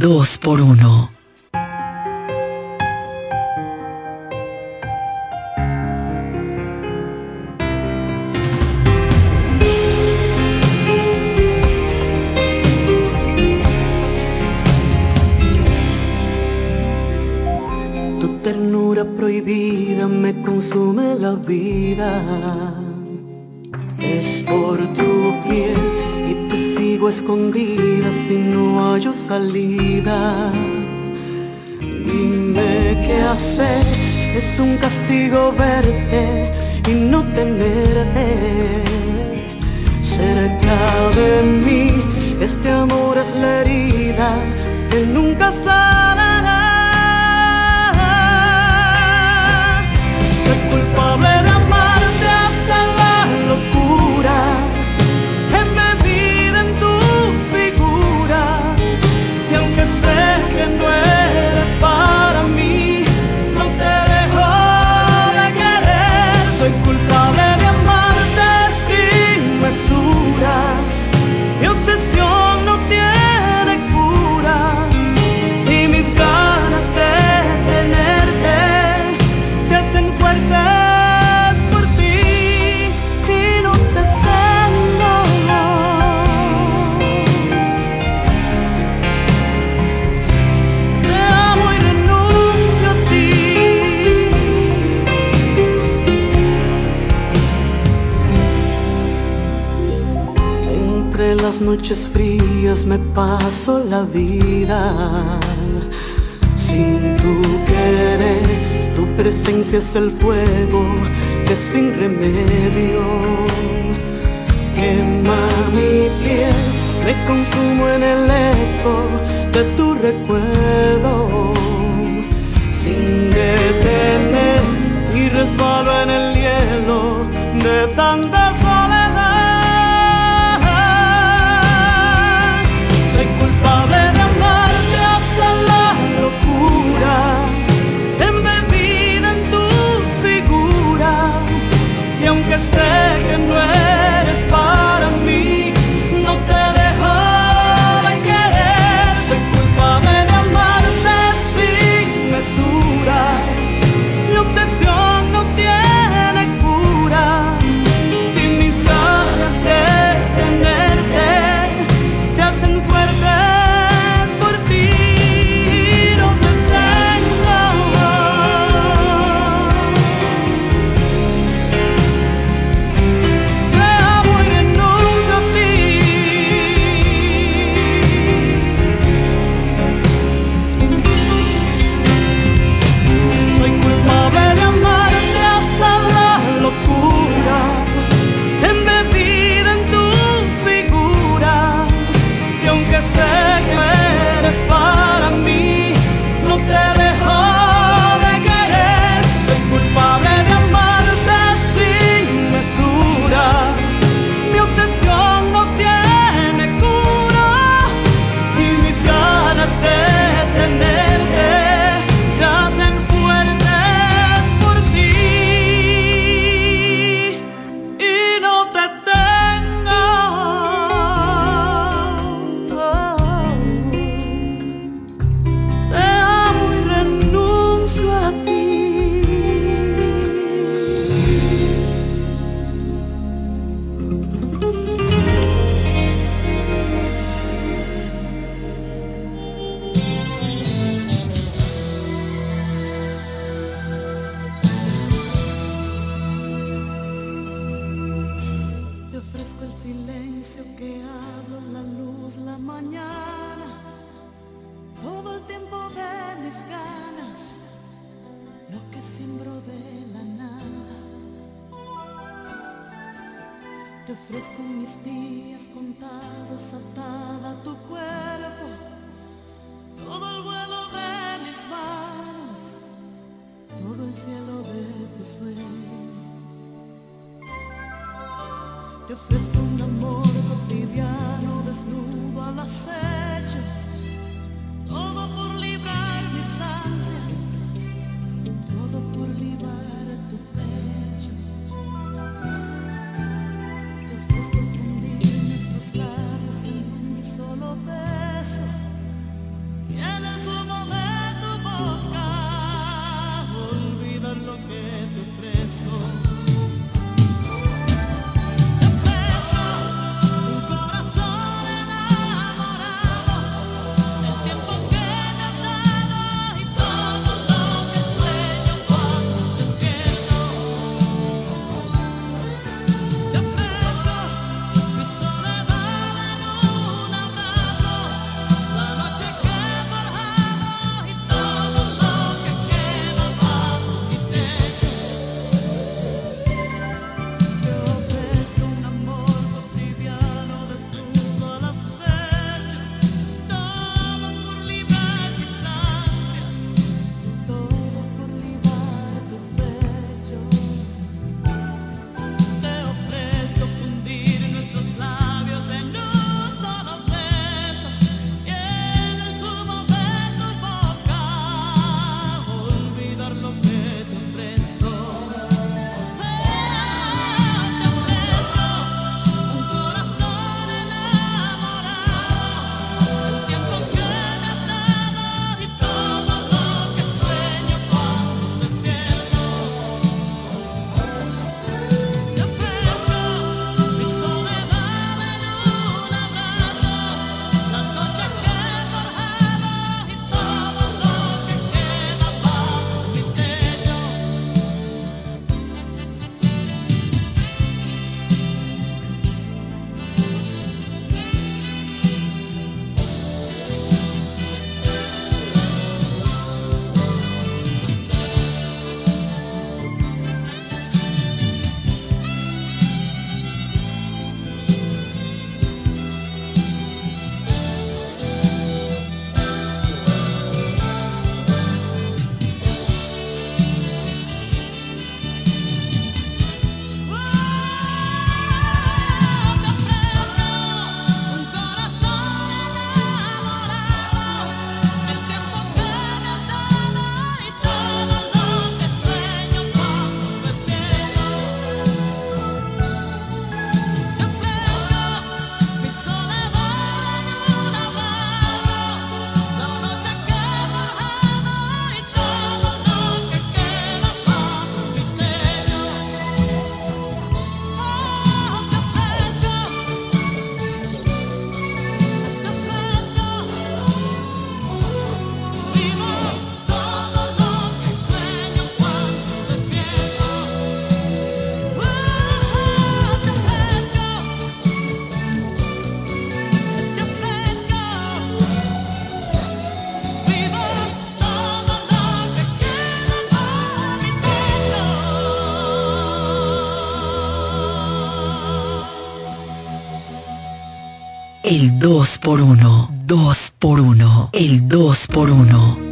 dos por uno. Tu ternura prohibida me consume la vida. Es por tu piel y te sigo escondida si no hallo salida. Dime qué hacer, es un castigo verte y no tenerte cerca de mí. Este amor es la herida que nunca sanará. Soy culpable de amarte hasta la locura. Noches frías me paso la vida sin tu querer. Tu presencia es el fuego que sin remedio quema mi piel. Me consumo en el eco de tu recuerdo sin detener y resbalo en el hielo de assédio 2 por 1 2 por 1 El 2 por 1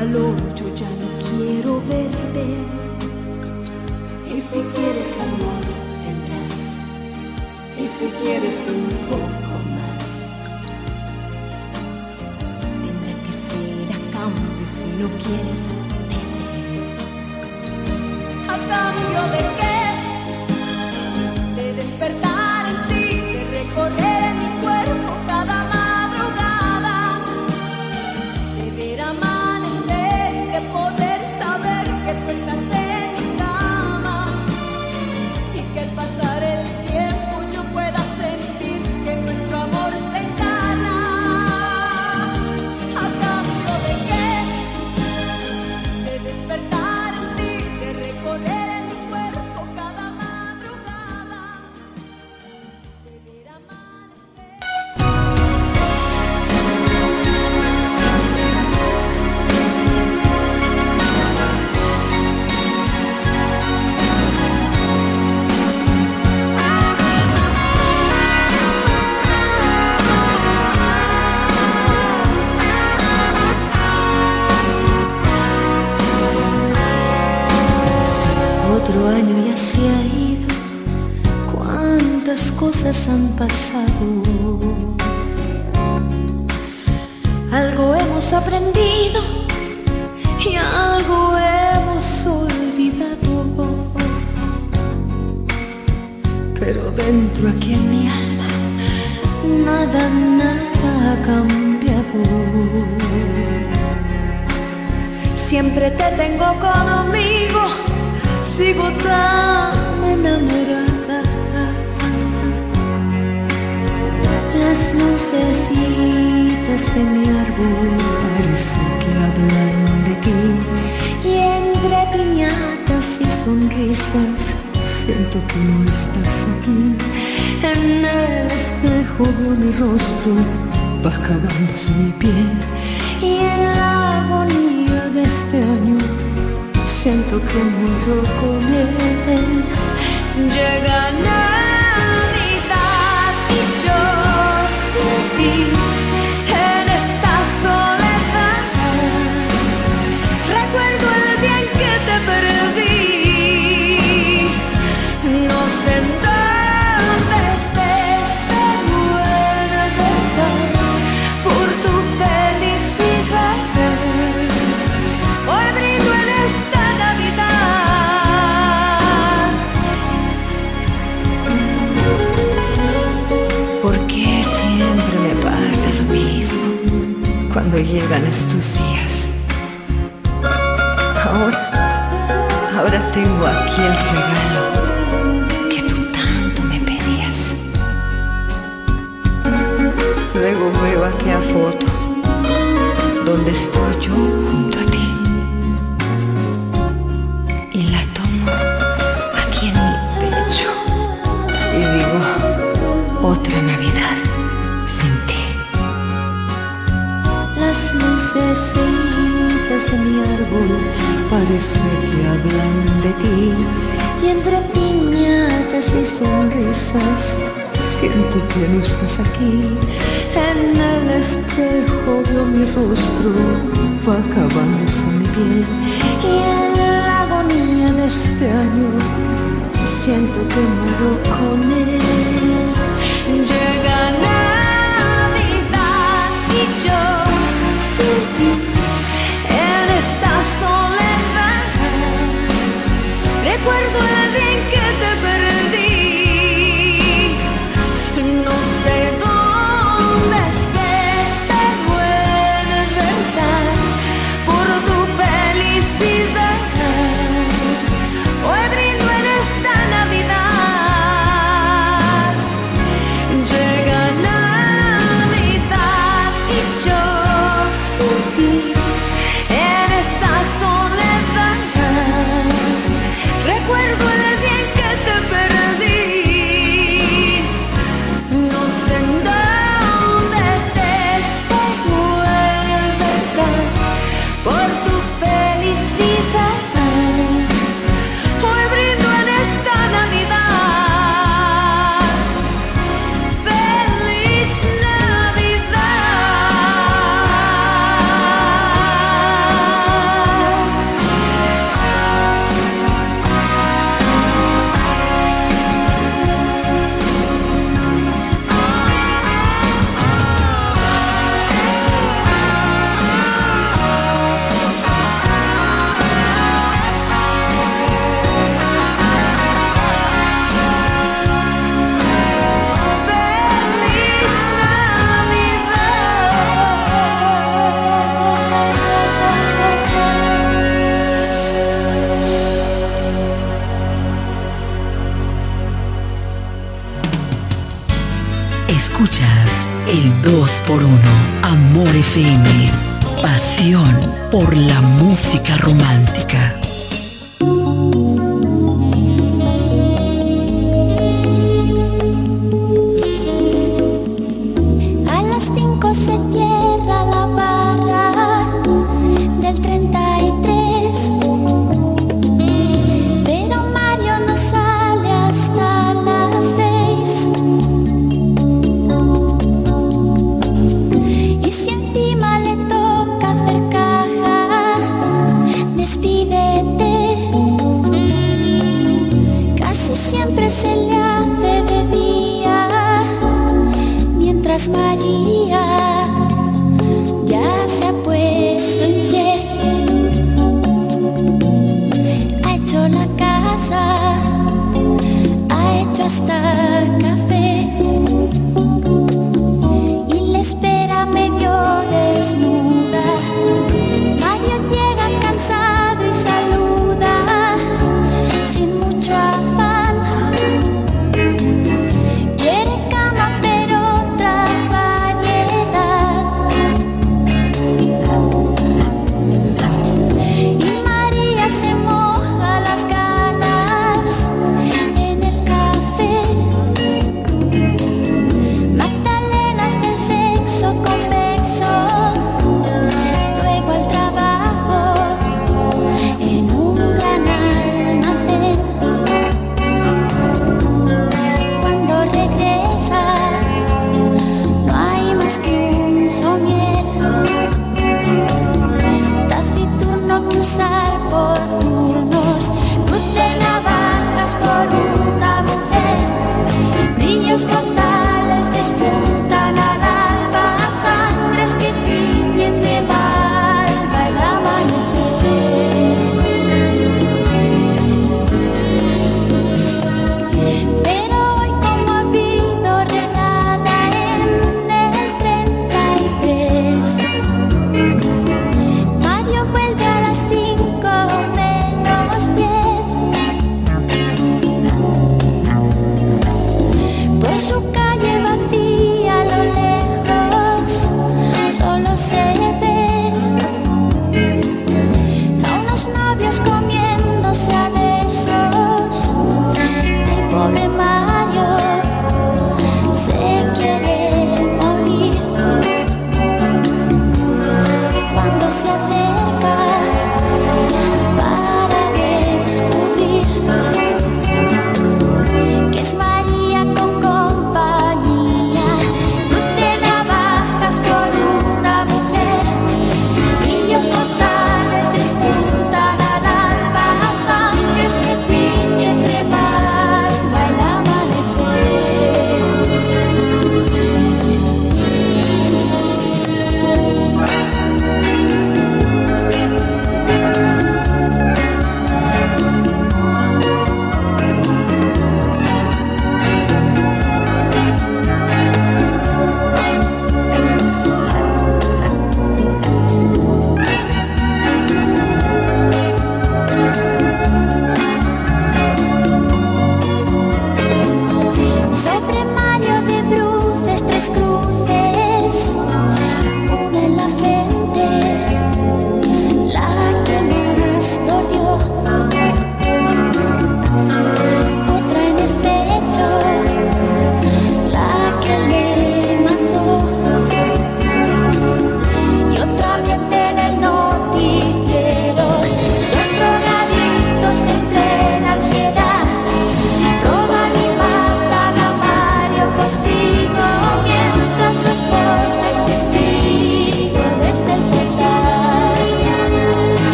valor, yo ya no quiero verte. Y si quieres amor, tendrás. Y si quieres un poco más, tendrá que ser a cambio si no quieres verte. ¿A cambio de qué? va acabándose mi piel y en la agonía de este año siento que muero con él. Llegan ¿Por qué siempre me pasa lo mismo cuando llegan estos días? Ahora, ahora tengo aquí el regalo que tú tanto me pedías. Luego veo aquella foto donde estoy yo otra Navidad sin ti. Las lucecitas de mi árbol parece que hablan de ti. Y entre piñatas y sonrisas siento que no estás aquí. En el espejo veo mi rostro, va acabándose mi piel. Y en la agonía de este año siento que muero con él. Recuerdo el día en que te FM. Pasión por la música romántica.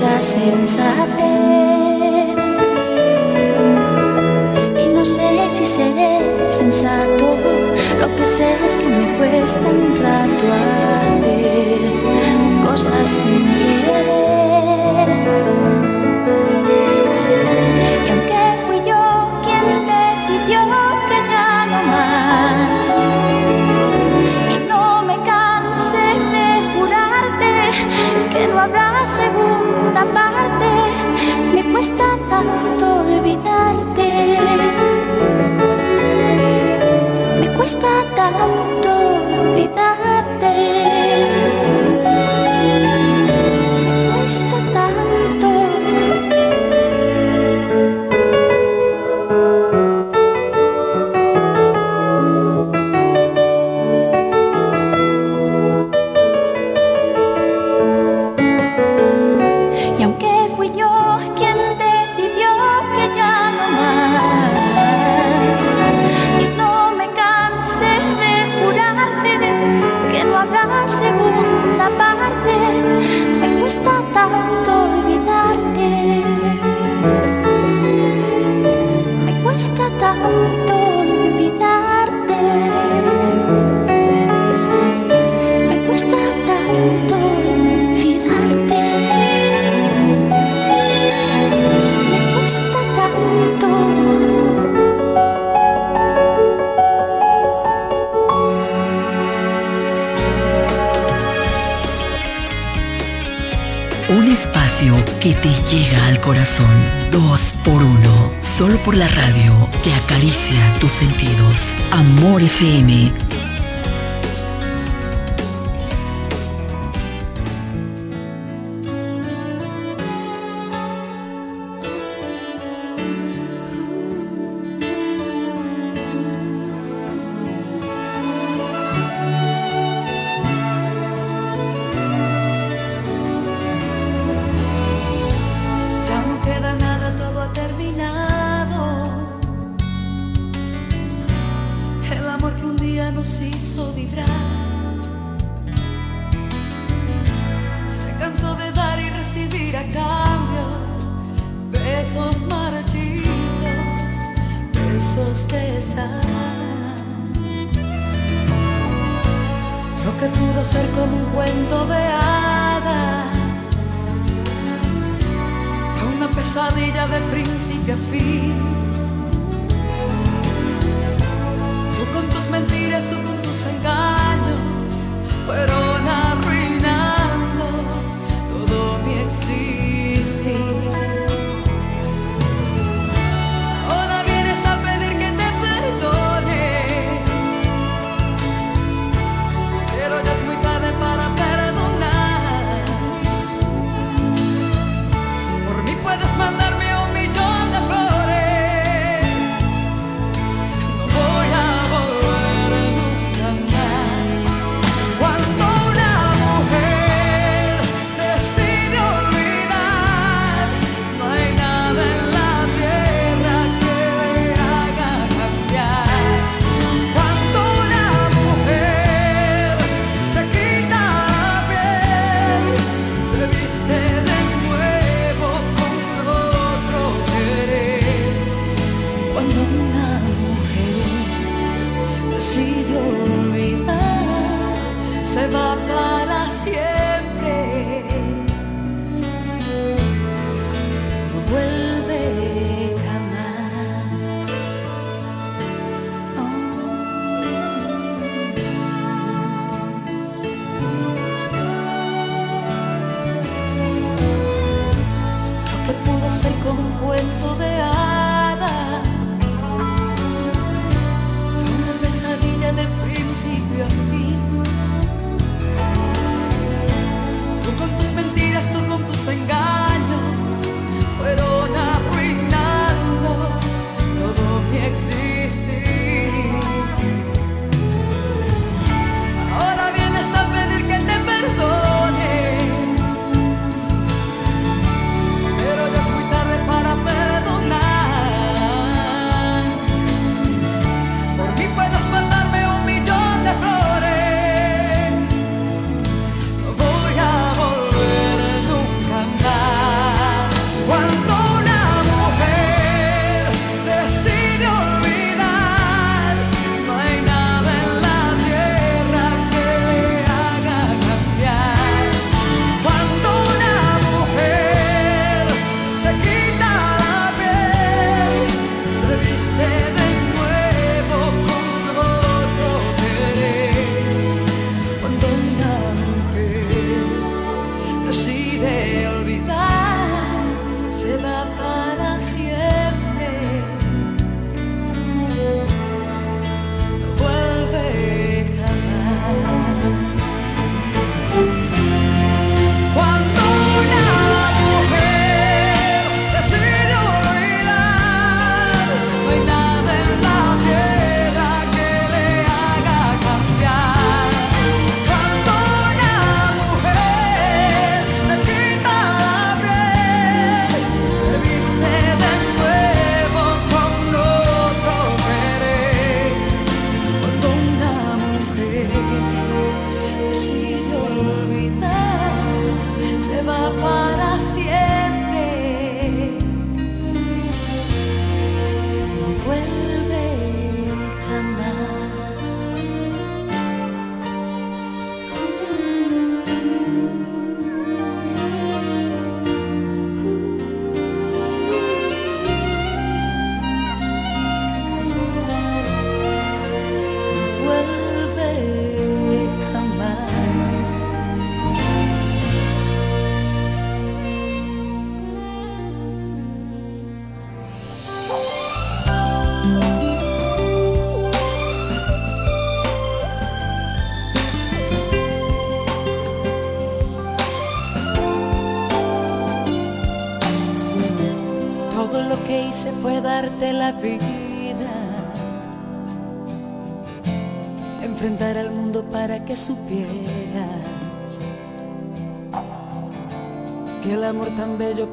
mucha sensatez. Y no sé si seré sensato, lo que sé es que me cuesta un rato hacer cosas sin querer. Estatan Orifemi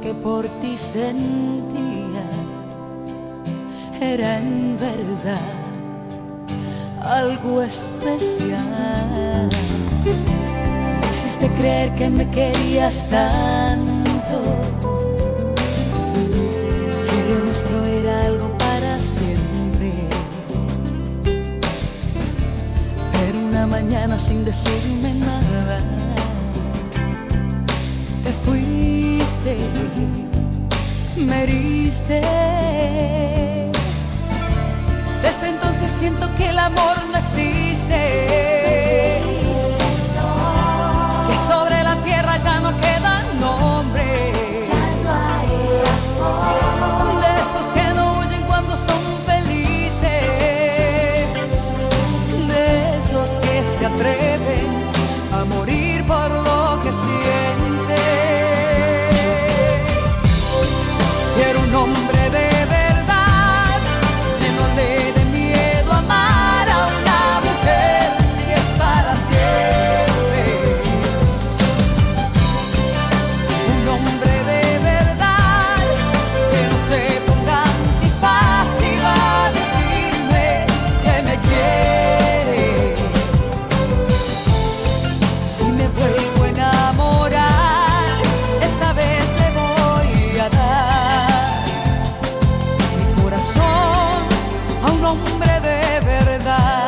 que por ti sentía era en verdad algo especial. Hiciste creer que me querías tanto amor hombre de verdad.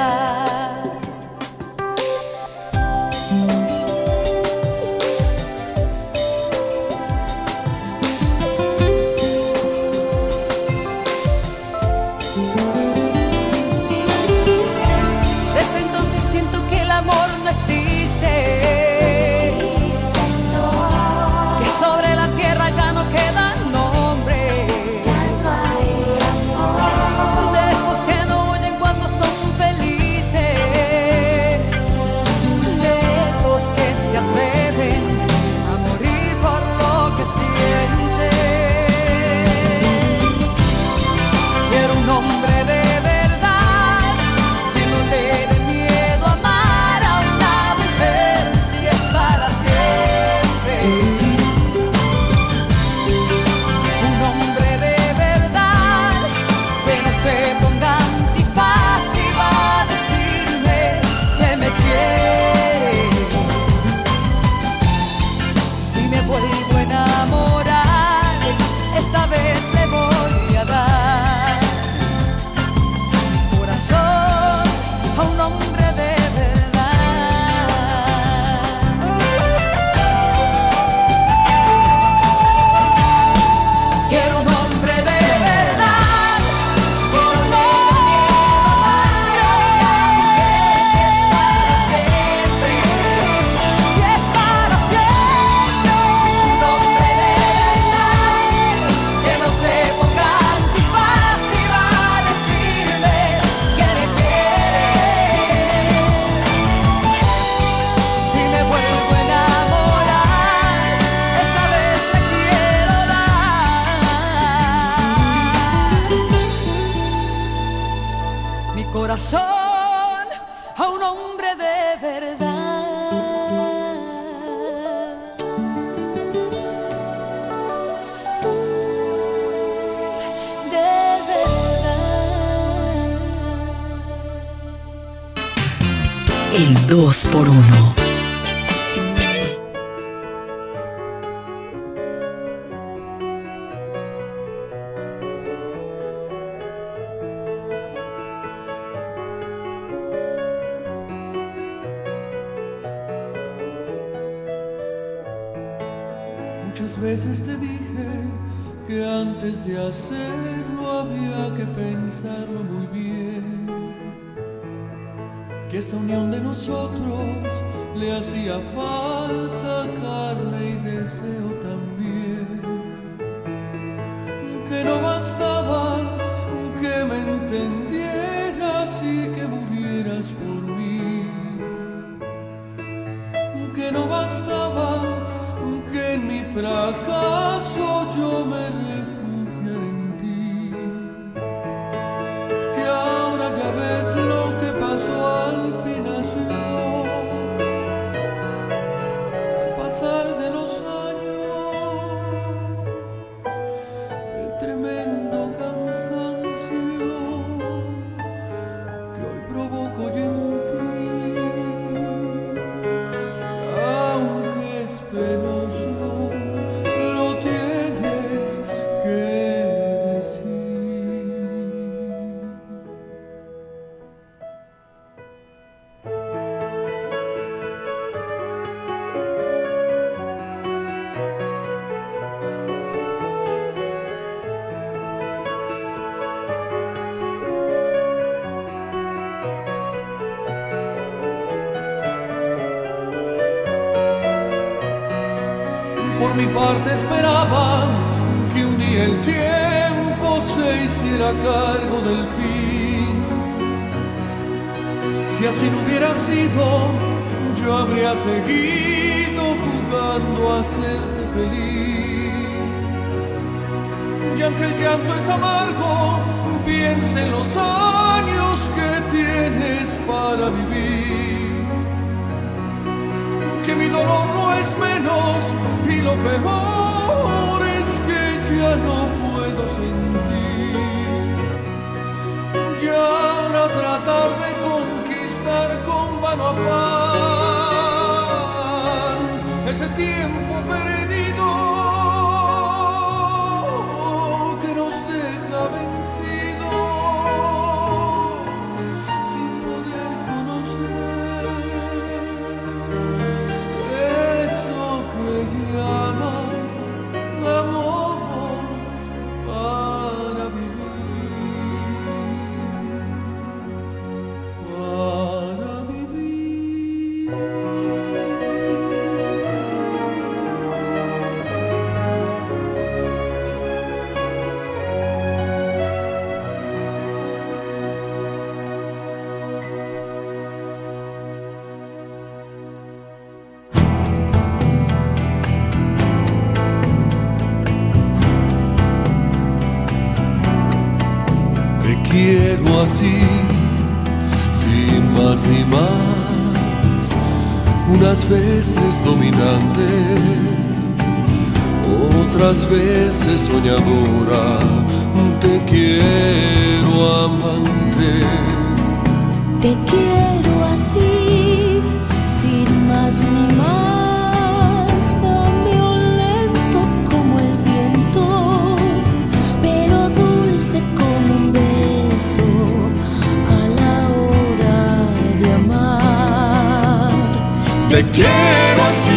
Mi parte esperaba que un día el tiempo se hiciera cargo del fin. Si así no hubiera sido, yo habría seguido jugando a hacerte feliz. Y aunque el llanto es amargo, piensa en los años que tienes para vivir que mi dolor no es menos lo peor es que ya no puedo sentir. Y ahora tratar de conquistar con vano afán ese tiempo soñadora, te quiero amante. Te quiero así, sin más ni más, tan violento como el viento, pero dulce como un beso a la hora de amar. Te quiero así,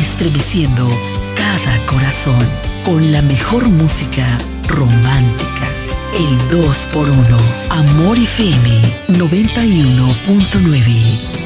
Estremeciendo cada corazón con la mejor música romántica, el 2x1. Amor FM 91.9.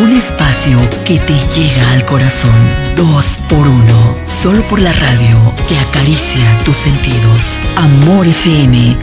Un espacio que te llega al corazón. Dos por uno. Solo por la radio que acaricia tus sentidos. Amor FM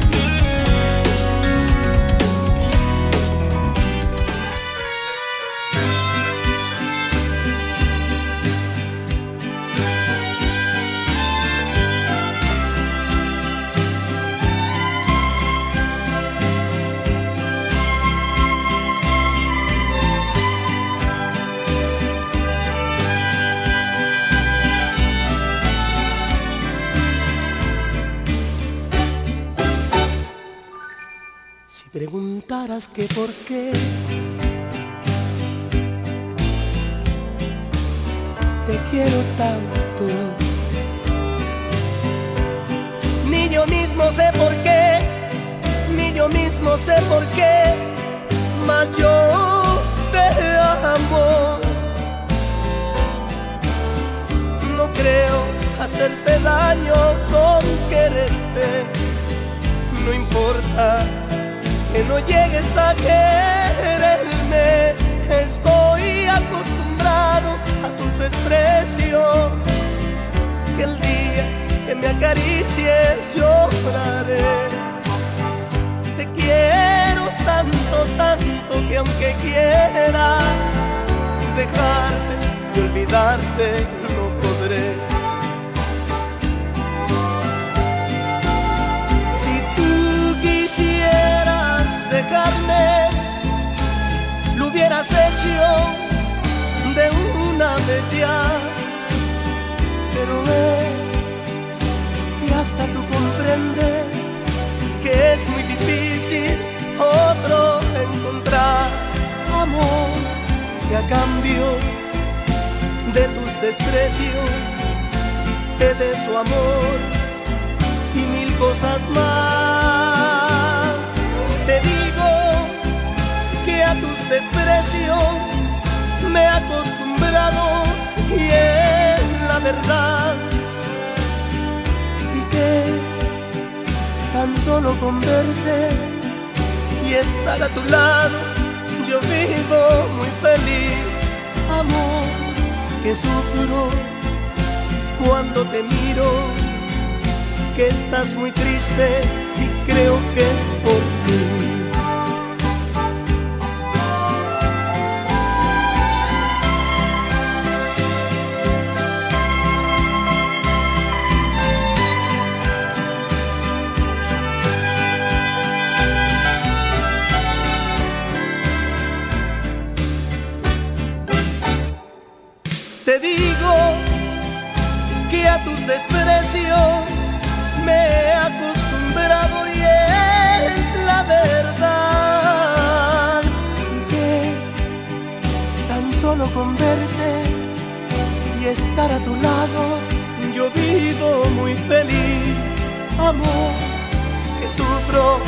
con verte y estar a tu lado, yo vivo muy feliz, amor, que sufro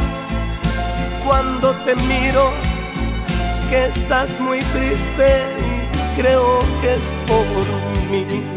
cuando te miro, que estás muy triste y creo que es por mí.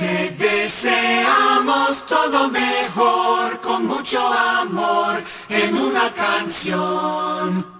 Te deseamos todo mejor, con mucho amor, en una canción.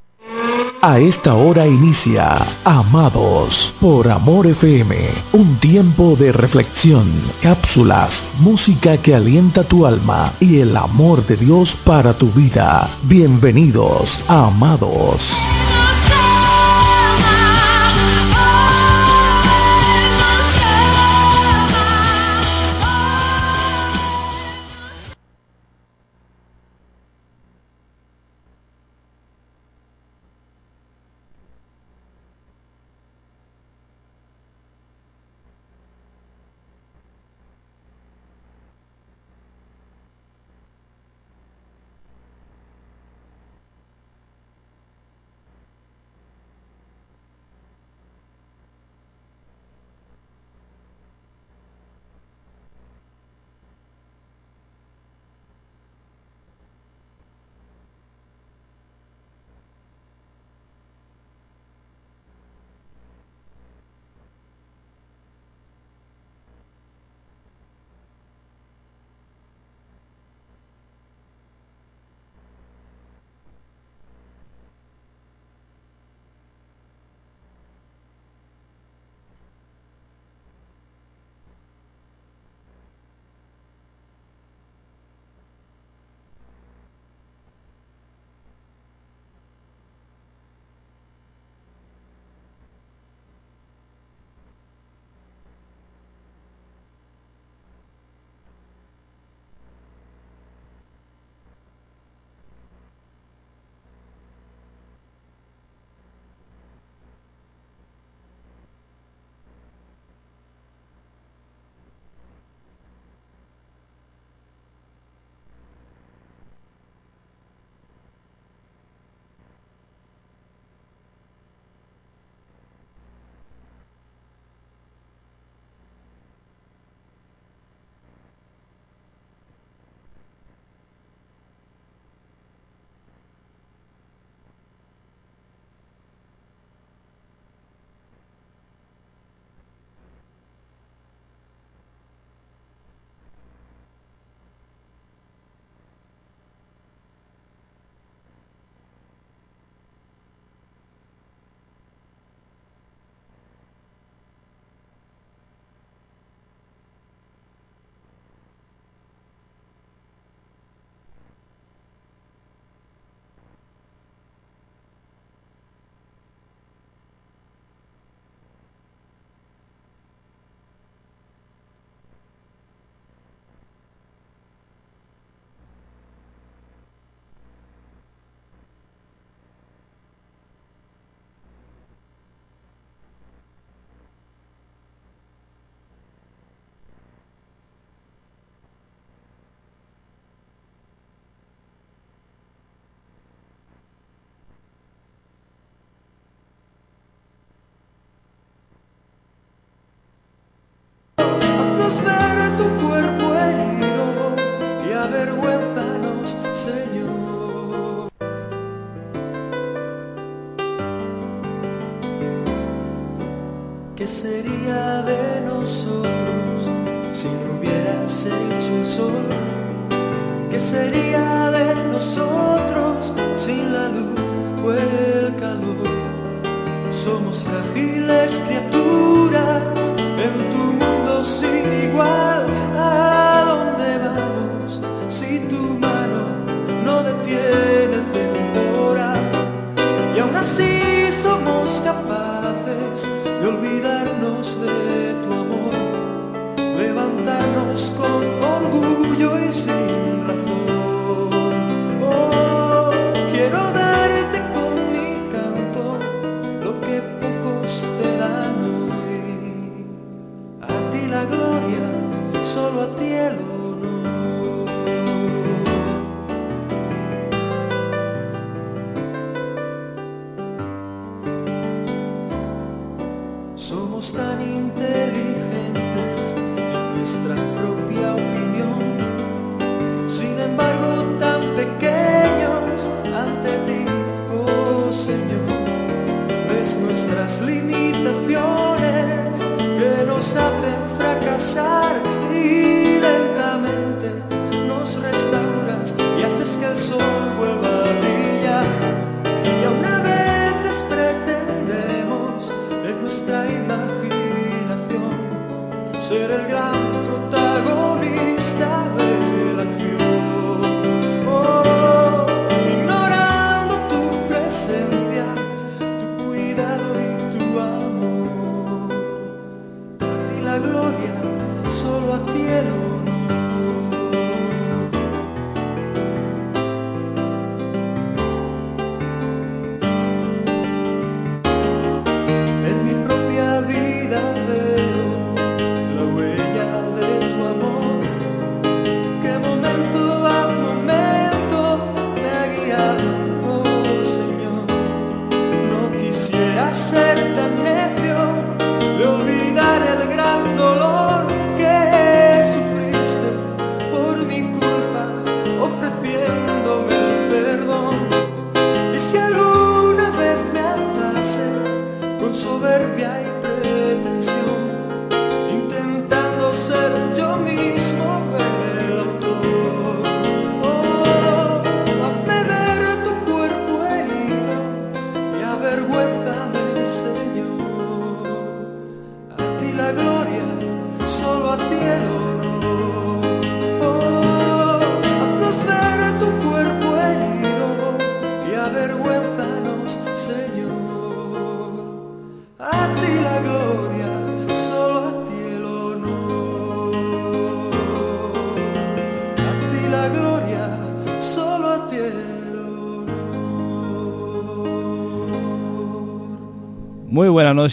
A esta hora inicia Amados por Amor FM, un tiempo de reflexión, cápsulas, música que alienta tu alma y el amor de Dios para tu vida. Bienvenidos Amados.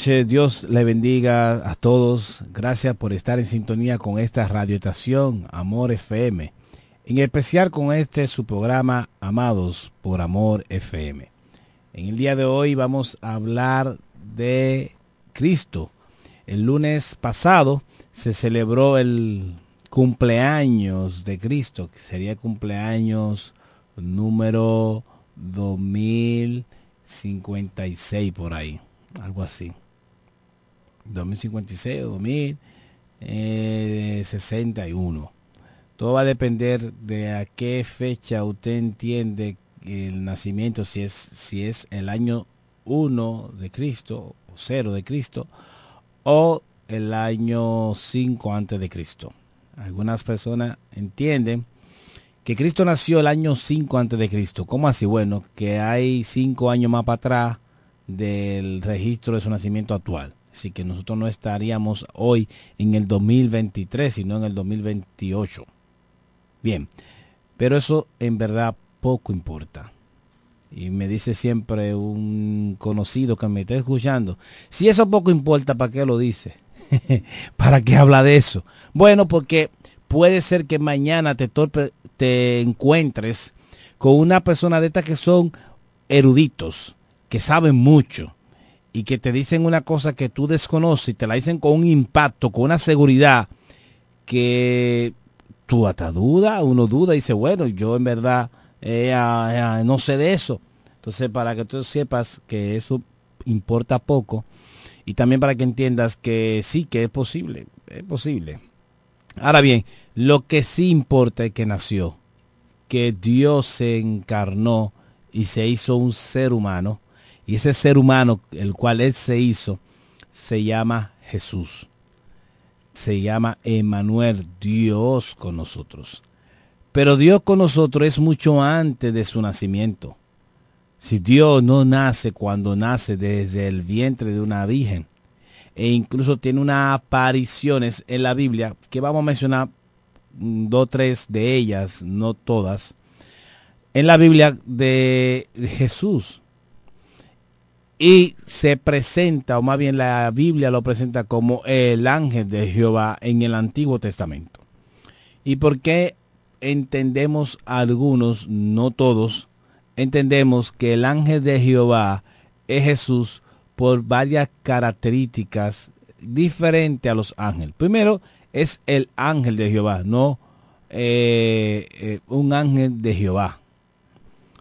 Dios le bendiga a todos. Gracias por estar en sintonía con esta radioestación Amor FM, en especial con este su programa Amados por Amor FM. En el día de hoy vamos a hablar de Cristo. El lunes pasado se celebró el cumpleaños de Cristo, que sería cumpleaños número 2056 por ahí, algo así. 2056 o 2061. Todo va a depender de a qué fecha usted entiende el nacimiento, si es, si es el año 1 de Cristo, o 0 de Cristo, o el año 5 antes de Cristo. Algunas personas entienden que Cristo nació el año 5 antes de Cristo. ¿Cómo así? Bueno, que hay 5 años más para atrás del registro de su nacimiento actual. Así que nosotros no estaríamos hoy en el 2023, sino en el 2028. Bien, pero eso en verdad poco importa. Y me dice siempre un conocido que me está escuchando, si eso poco importa, ¿para qué lo dice? ¿Para qué habla de eso? Bueno, porque puede ser que mañana te, te encuentres con una persona de estas que son eruditos, que saben mucho y que te dicen una cosa que tú desconoces y te la dicen con un impacto, con una seguridad que tú hasta duda, uno duda y dice, bueno, yo en verdad eh, eh, no sé de eso. Entonces, para que tú sepas que eso importa poco y también para que entiendas que sí, que es posible, es posible. Ahora bien, Lo que sí importa es que nació, que Dios se encarnó y se hizo un ser humano. Y ese ser humano, el cual Él se hizo, se llama Jesús. Se llama Emanuel, Dios con nosotros. Pero Dios con nosotros es mucho antes de su nacimiento. Si Dios no nace cuando nace desde el vientre de una virgen, e incluso tiene unas apariciones en la Biblia, que vamos a mencionar dos tres de ellas, no todas, en la Biblia de Jesús. Y se presenta, o más bien la Biblia lo presenta como el ángel de Jehová en el Antiguo Testamento. ¿Y por qué entendemos algunos, no todos, entendemos que el ángel de Jehová es Jesús por varias características diferentes a los ángeles. Primero, es el ángel de Jehová, no eh, eh, un ángel de Jehová,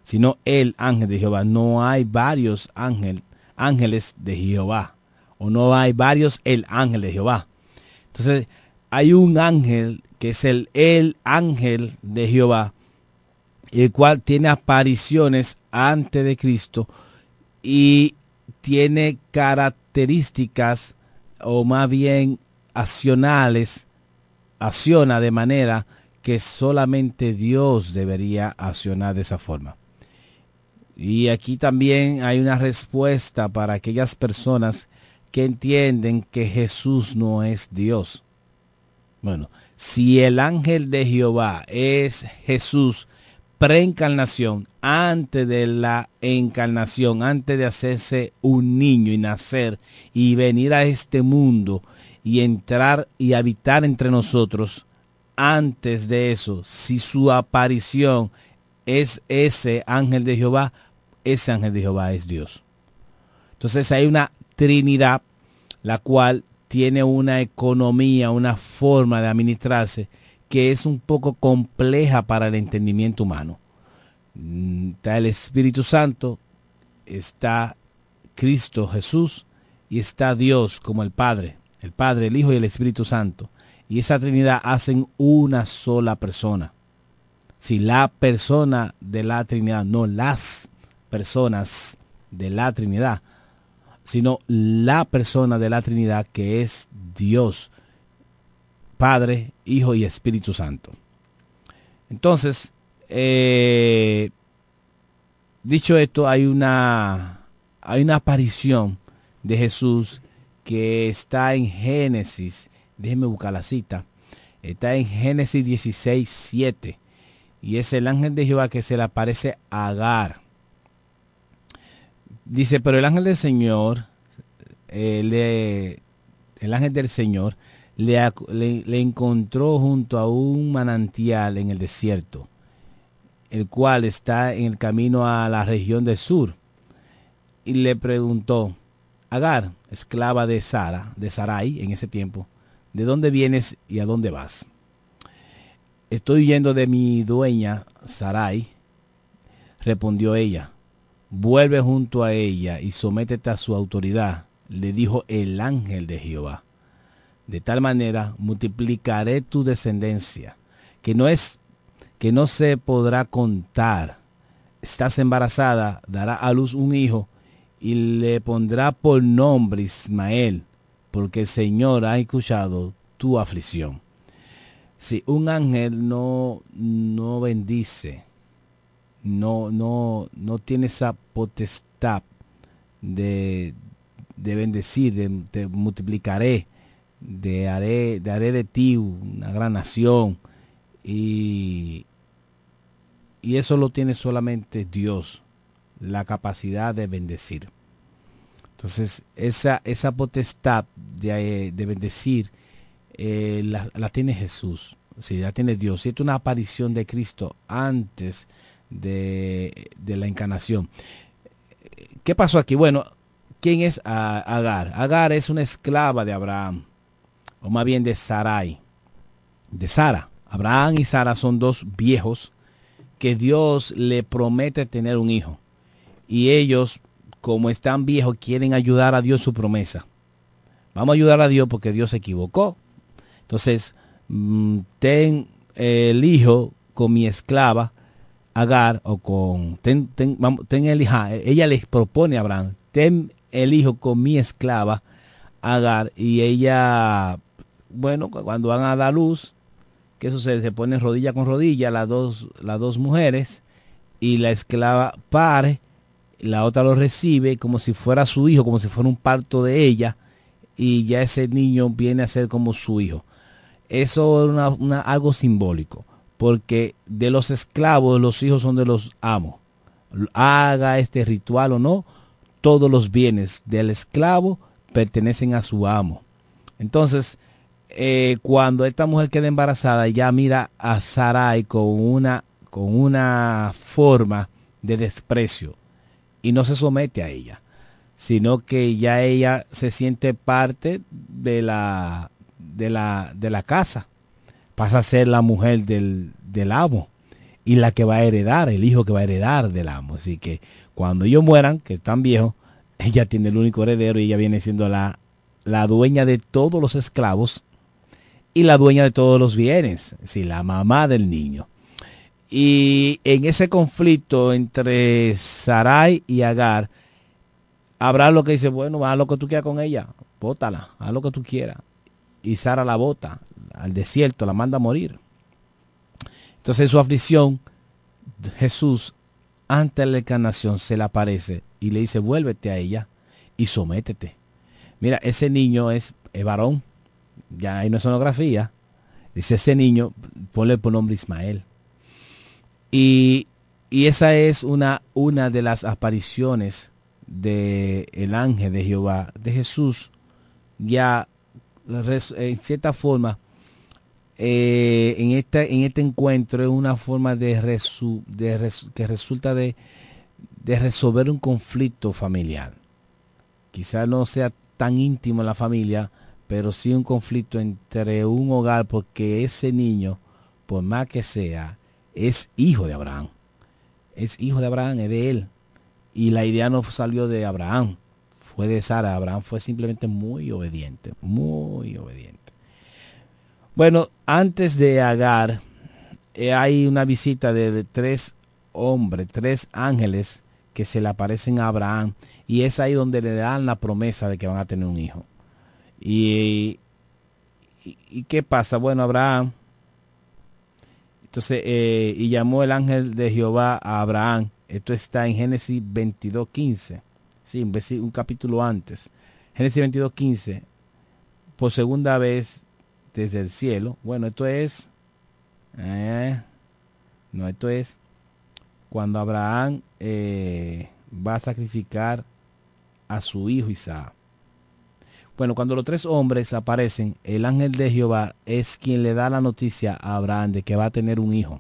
sino el ángel de Jehová. No hay varios ángel, ángeles de Jehová, o no hay varios el ángel de Jehová. Entonces, hay un ángel que es el, el ángel de Jehová, el cual tiene apariciones antes de Cristo y tiene características o más bien accionales, acciona de manera que solamente Dios debería accionar de esa forma. Y aquí también hay una respuesta para aquellas personas que entienden que Jesús no es Dios. Bueno, si el ángel de Jehová es Jesús preencarnación, antes de la encarnación, antes de hacerse un niño y nacer y venir a este mundo y entrar y habitar entre nosotros, antes de eso, si su aparición es ese ángel de Jehová, ese ángel de Jehová es Dios. Entonces hay una Trinidad, la cual tiene una economía, una forma de administrarse que es un poco compleja para el entendimiento humano. Mm, está el Espíritu Santo, está Cristo Jesús y está Dios como el Padre, el Padre, el Hijo y el Espíritu Santo. Y esa Trinidad hacen una sola persona. Si la persona de la Trinidad, no las personas de la Trinidad, sino la persona de la Trinidad que es Dios, Padre, Hijo y Espíritu Santo. Entonces, eh, dicho esto, hay una, hay una aparición de Jesús que está en Génesis, déjeme buscar la cita, está en Génesis 16, 7, y es el ángel de Jehová que se le aparece a Agar. Dice, pero el ángel del Señor, eh, el ángel del Señor le, le, encontró junto a un manantial en el desierto, el cual está en el camino a la región del sur, y le preguntó, Agar, esclava de Sara, de Sarai en ese tiempo, ¿de dónde vienes y a dónde vas? Estoy huyendo de mi dueña, Sarai, respondió ella vuelve junto a ella y sométete a su autoridad, le dijo el ángel de Jehová. De tal manera multiplicaré tu descendencia, que no es que no se podrá contar. Estás embarazada, dará a luz un hijo y le pondrá por nombre Ismael, porque el Señor ha escuchado tu aflicción. Si un ángel no, no bendice, no, no, no tiene esa potestad de, de bendecir, de, multiplicaré, de haré, de haré de ti una gran nación. Y, y eso lo tiene solamente Dios, la capacidad de bendecir. Entonces, esa, esa potestad de, de bendecir eh, la, la, tiene Jesús, si la tiene Dios. Si es una aparición de Cristo antes de, la encarnación. ¿Qué pasó aquí? Bueno, ¿quién es Agar? Agar es una esclava de Abraham, o más bien de Sarai, de Sara. Abraham y Sara son dos viejos que Dios le promete tener un hijo. Y ellos, como están viejos, quieren ayudar a Dios su promesa. Vamos a ayudar a Dios porque Dios se equivocó. Entonces, mm, ten el hijo con mi esclava Agar o con ten, ten, ten el ella le propone a Abraham, ten el hijo con mi esclava Agar y ella, bueno, cuando van a dar luz, ¿qué sucede? Se ponen rodilla con rodilla las dos, las dos mujeres y la esclava pare, la otra lo recibe como si fuera su hijo, como si fuera un parto de ella y ya ese niño viene a ser como su hijo. Eso es una, algo simbólico, porque de los esclavos los hijos son de los amos. Haga este ritual o no, todos los bienes del esclavo pertenecen a su amo. Entonces, eh, cuando esta mujer queda embarazada, ya mira a Sarai con una, con una forma de desprecio y no se somete a ella, sino que ya ella se siente parte de la, de la, de la casa. Pasa a ser la mujer del, del amo y la que va a heredar, el hijo que va a heredar del amo. Así que cuando ellos mueran, que están viejos, ella tiene el único heredero y ella viene siendo la, la dueña de todos los esclavos y la dueña de todos los bienes, si la mamá del niño. Y en ese conflicto entre Sarai y Agar, habrá lo que dice, bueno, haz lo que tú quieras con ella, bótala, haz lo que tú quieras. Y Sara la bota al desierto, la manda a morir. Entonces en su aflicción, Jesús, ante la encarnación, se le aparece y le dice, vuélvete a ella y sométete. Mira, ese niño es, es varón, ya hay una sonografía. Dice ese niño, ponle por nombre Ismael. Y, y esa es una, una de las apariciones del el ángel de Jehová, de Jesús, ya en cierta forma, eh, en, este, en este encuentro es una forma de, resu, de que resulta de, de resolver un conflicto familiar. Quizás no sea tan íntimo en la familia, pero sí un conflicto entre un hogar porque ese niño, por más que sea, es hijo de Abraham. Es hijo de Abraham, es de él. Y la idea no salió de Abraham, fue de Sara. Abraham fue simplemente muy obediente, muy obediente. Bueno, antes de Agar, eh, hay una visita de, tres hombres, tres ángeles que se le aparecen a Abraham y es ahí donde le dan la promesa de que van a tener un hijo. Y, qué pasa? Bueno, Abraham, entonces, eh, y llamó el ángel de Jehová a Abraham. Esto está en Génesis 22, 15. Sí, un capítulo antes. Génesis 22, 15. Por segunda vez desde el cielo. Bueno, esto es... Eh, no, esto es cuando Abraham eh, va a sacrificar a su hijo Isaac. Bueno, cuando los tres hombres aparecen, el ángel de Jehová es quien le da la noticia a Abraham de que va a tener un hijo.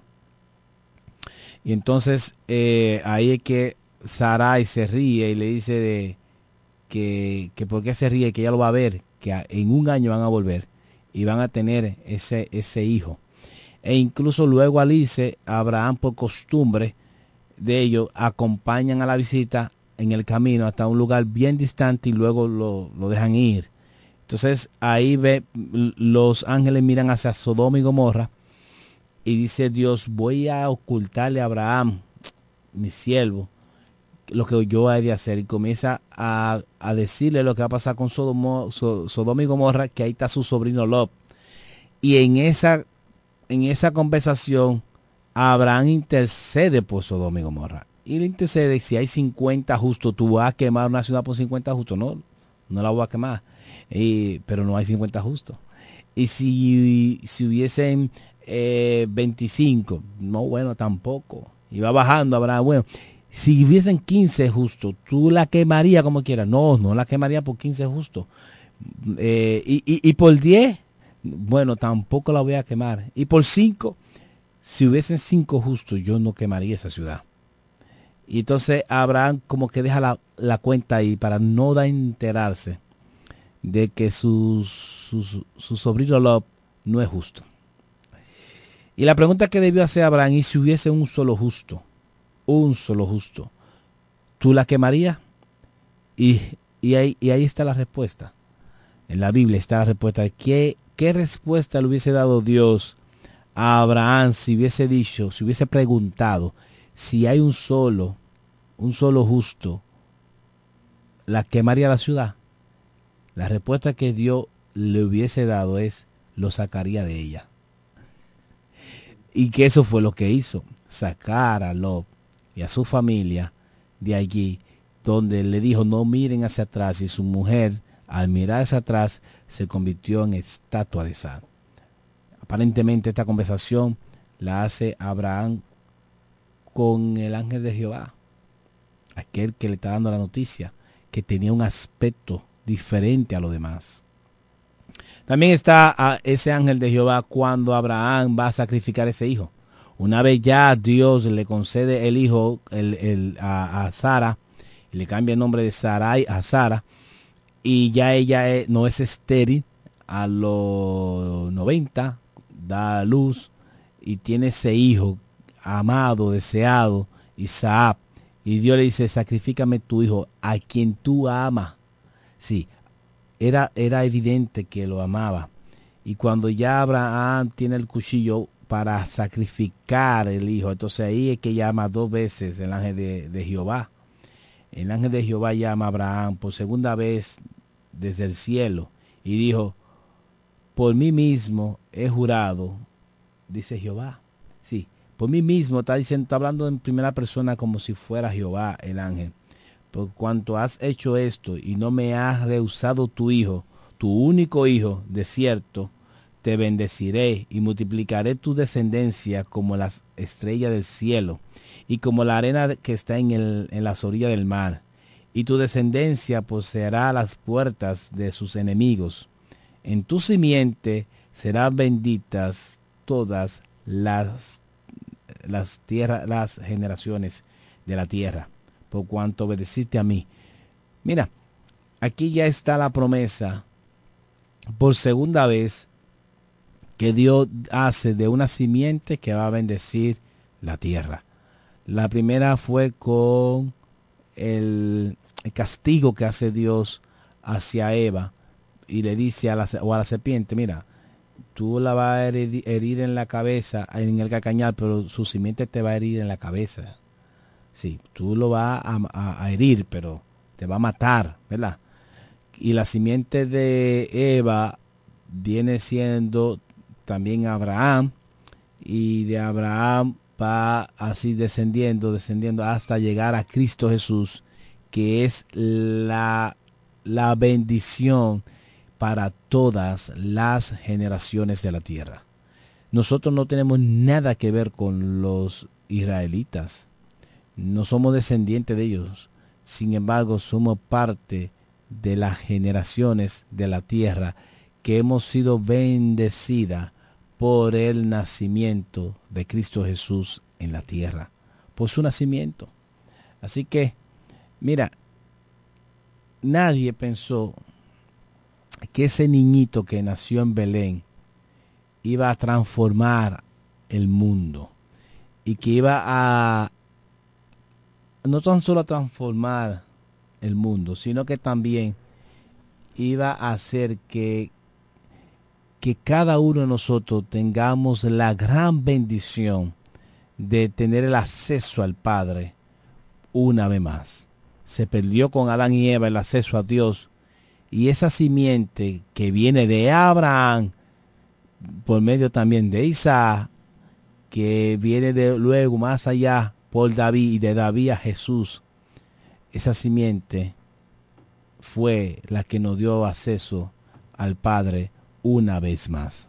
Y entonces eh, ahí es que Sarai se ríe y le dice de que, que por qué se ríe, que ella lo va a ver, que en un año van a volver y van a tener ese, ese hijo. E incluso luego Alice, Abraham por costumbre de ellos, acompañan a la visita en el camino hasta un lugar bien distante y luego lo, lo dejan ir. Entonces ahí ve, los ángeles miran hacia Sodoma y Gomorra y dice Dios, voy a ocultarle a Abraham, mi siervo, lo que yo he de hacer. Y comienza a, a decirle lo que va a pasar con Sodoma, Sodoma y Gomorra, que ahí está su sobrino Lot. Y en esa, en esa conversación, Abraham intercede por Sodoma y Gomorra. Y le intercede, si hay 50 justos, tú vas a quemar una ciudad por 50 justos. No, no la voy a quemar. Y, pero no hay 50 justos. Y si, si hubiesen eh, 25, no, bueno, tampoco. Y va bajando, Abraham, bueno, si hubiesen 15 justos, ¿tú la quemarías como quieras? No, no la quemaría por 15 justos. Eh, y, y, y, por 10, bueno, tampoco la voy a quemar. Y por 5, si hubiesen 5 justos, yo no quemaría esa ciudad. Y entonces Abraham como que deja la, la cuenta ahí para no da enterarse de que su, su, su sobrino Lot no es justo. Y la pregunta que debió hacer Abraham, y si hubiese un solo justo, un solo justo, ¿tú la quemarías? Y, y, ahí, y ahí está la respuesta. En la Biblia está la respuesta de qué ¿qué respuesta le hubiese dado Dios a Abraham si hubiese dicho, si hubiese preguntado, si hay un solo, un solo justo, la quemaría la ciudad? La respuesta que Dios le hubiese dado es, lo sacaría de ella. Y que eso fue lo que hizo, sacar a Lot y a su familia de allí, donde le dijo no miren hacia atrás y su mujer al mirar hacia atrás se convirtió en estatua de sal. Aparentemente esta conversación la hace Abraham con el ángel de Jehová, aquel que le está dando la noticia, que tenía un aspecto diferente a lo demás. También está ese ángel de Jehová cuando Abraham va a sacrificar ese hijo. Una vez ya Dios le concede el hijo a, Sara, le cambia el nombre de Sarai a Sara, y ya ella no es estéril, a los 90 da luz y tiene ese hijo amado, deseado, Isaac. Y Dios le dice, sacrifícame tu hijo, a quien tú amas. Sí, era, era evidente que lo amaba. Y cuando ya Abraham tiene el cuchillo para sacrificar el hijo, entonces ahí es que llama dos veces el ángel de, Jehová. El ángel de Jehová llama a Abraham por segunda vez desde el cielo y dijo, por mí mismo he jurado, dice Jehová. Sí, por mí mismo está diciendo, está hablando en primera persona como si fuera Jehová el ángel. Por cuanto has hecho esto y no me has rehusado tu hijo, tu único hijo, de cierto, te bendeciré y multiplicaré tu descendencia como las estrellas del cielo y como la arena que está en, el, en las orillas del mar y tu descendencia poseerá las puertas de sus enemigos. En tu simiente serán benditas todas las, las, tierras, las generaciones de la tierra, por cuanto obedeciste a mí. Mira, aquí ya está la promesa por segunda vez que Dios hace de una simiente que va a bendecir la tierra. La primera fue con el, castigo que hace Dios hacia Eva y le dice a la, o a la serpiente, mira, tú la vas a herir, en la cabeza, en el cacañal, pero su simiente te va a herir en la cabeza. Sí, tú lo vas a, a, herir, pero te va a matar, ¿verdad? Y la simiente de Eva viene siendo también Abraham, y de Abraham va así descendiendo, descendiendo hasta llegar a Cristo Jesús, que es la, la bendición para todas las generaciones de la tierra. Nosotros no tenemos nada que ver con los israelitas. No somos descendientes de ellos. Sin embargo, somos parte de las generaciones de la tierra que hemos sido bendecidas por el nacimiento de Cristo Jesús en la tierra, por su nacimiento. Así que Mira, nadie pensó que ese niñito que nació en Belén iba a transformar el mundo y que iba a no tan solo a transformar el mundo, sino que también iba a hacer que que cada uno de nosotros tengamos la gran bendición de tener el acceso al Padre una vez más se perdió con Adán y Eva el acceso a Dios. Y esa simiente que viene de Abraham, por medio también de Isaac, que viene de luego más allá por David y de David a Jesús, esa simiente fue la que nos dio acceso al Padre una vez más.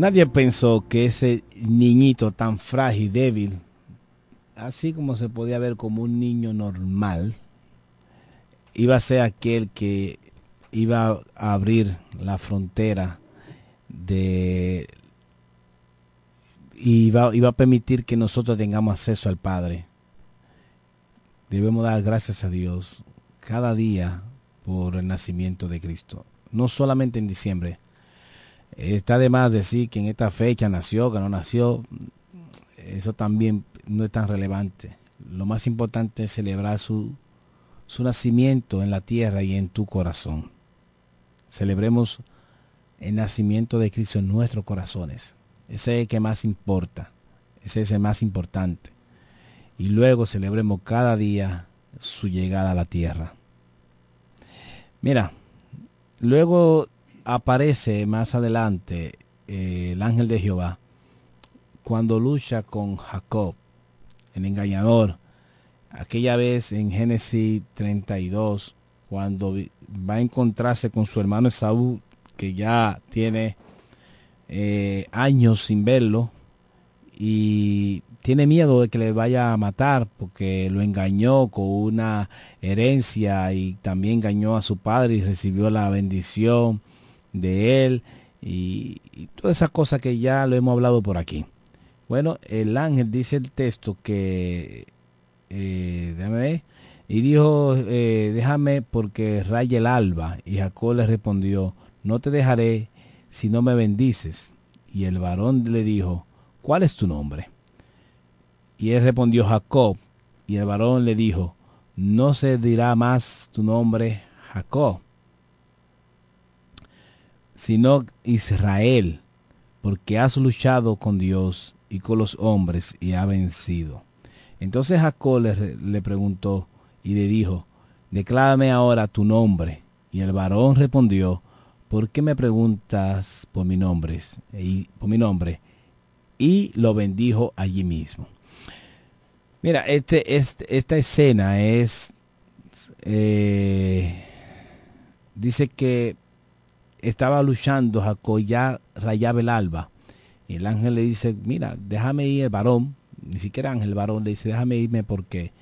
Nadie pensó que ese niñito tan frágil débil, así como se podía ver como un niño normal, iba a ser aquel que iba a abrir la frontera de y iba, iba a permitir que nosotros tengamos acceso al Padre. Debemos dar gracias a Dios cada día por el nacimiento de Cristo, no solamente en diciembre, Está de más decir que en esta fecha nació, que no nació. Eso también no es tan relevante. Lo más importante es celebrar su, su nacimiento en la tierra y en tu corazón. Celebremos el nacimiento de Cristo en nuestros corazones. Ese es el que más importa. Ese es el más importante. Y luego celebremos cada día su llegada a la tierra. Mira, luego aparece más adelante eh, el ángel de Jehová cuando lucha con Jacob, el engañador. Aquella vez en Génesis 32, cuando va a encontrarse con su hermano Esaú, que ya tiene eh, años sin verlo, y tiene miedo de que le vaya a matar porque lo engañó con una herencia y también engañó a su padre y recibió la bendición de él y, todas esas cosas que ya lo hemos hablado por aquí. Bueno, el ángel dice el texto que, eh, y dijo, eh, déjame porque raya el alba. Y Jacob le respondió, no te dejaré si no me bendices. Y el varón le dijo, ¿cuál es tu nombre? Y él respondió, Jacob. Y el varón le dijo, no se dirá más tu nombre Jacob, sino Israel, porque has luchado con Dios y con los hombres y ha vencido. Entonces Jacob le, preguntó y le dijo, declárame ahora tu nombre. Y el varón respondió, ¿por qué me preguntas por mi nombre? Y, por mi nombre. Y lo bendijo allí mismo. Mira, este, este esta escena es, eh, dice que estaba luchando Jacob, ya rayaba el alba. Y el ángel le dice, mira, déjame ir el varón, ni siquiera ángel, el varón le dice, déjame irme porque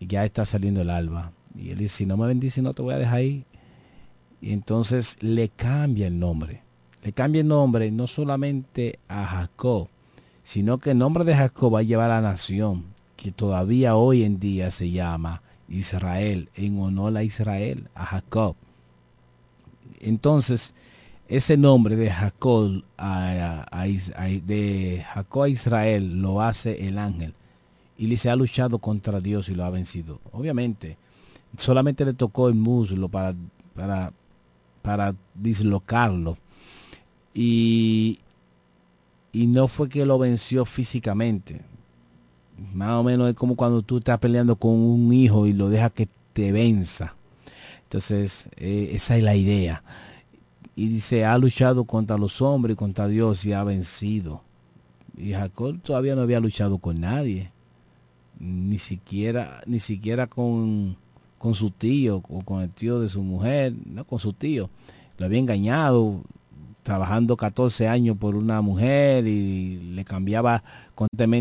ya está saliendo el alba. Y él dice, si no me bendice, no te voy a dejar ir. Y entonces le cambia el nombre. Le cambia el nombre no solamente a Jacob, sino que el nombre de Jacob va a llevar a la nación, que todavía hoy en día se llama Israel, en honor a Israel, a Jacob. Entonces, ese nombre de Jacob a, de Jacob a Israel lo hace el ángel y se ha luchado contra Dios y lo ha vencido. Obviamente, solamente le tocó el muslo para, para, para dislocarlo. Y, y no fue que lo venció físicamente. Más o menos es como cuando tú estás peleando con un hijo y lo dejas que te venza. Entonces, eh, esa es la idea. Y dice, ha luchado contra los hombres contra Dios y ha vencido. Y Jacob todavía no había luchado con nadie ni siquiera, ni siquiera con, con su tío o con el tío de su mujer, no con su tío. Lo había engañado, trabajando 14 años por una mujer y le cambiaba constantemente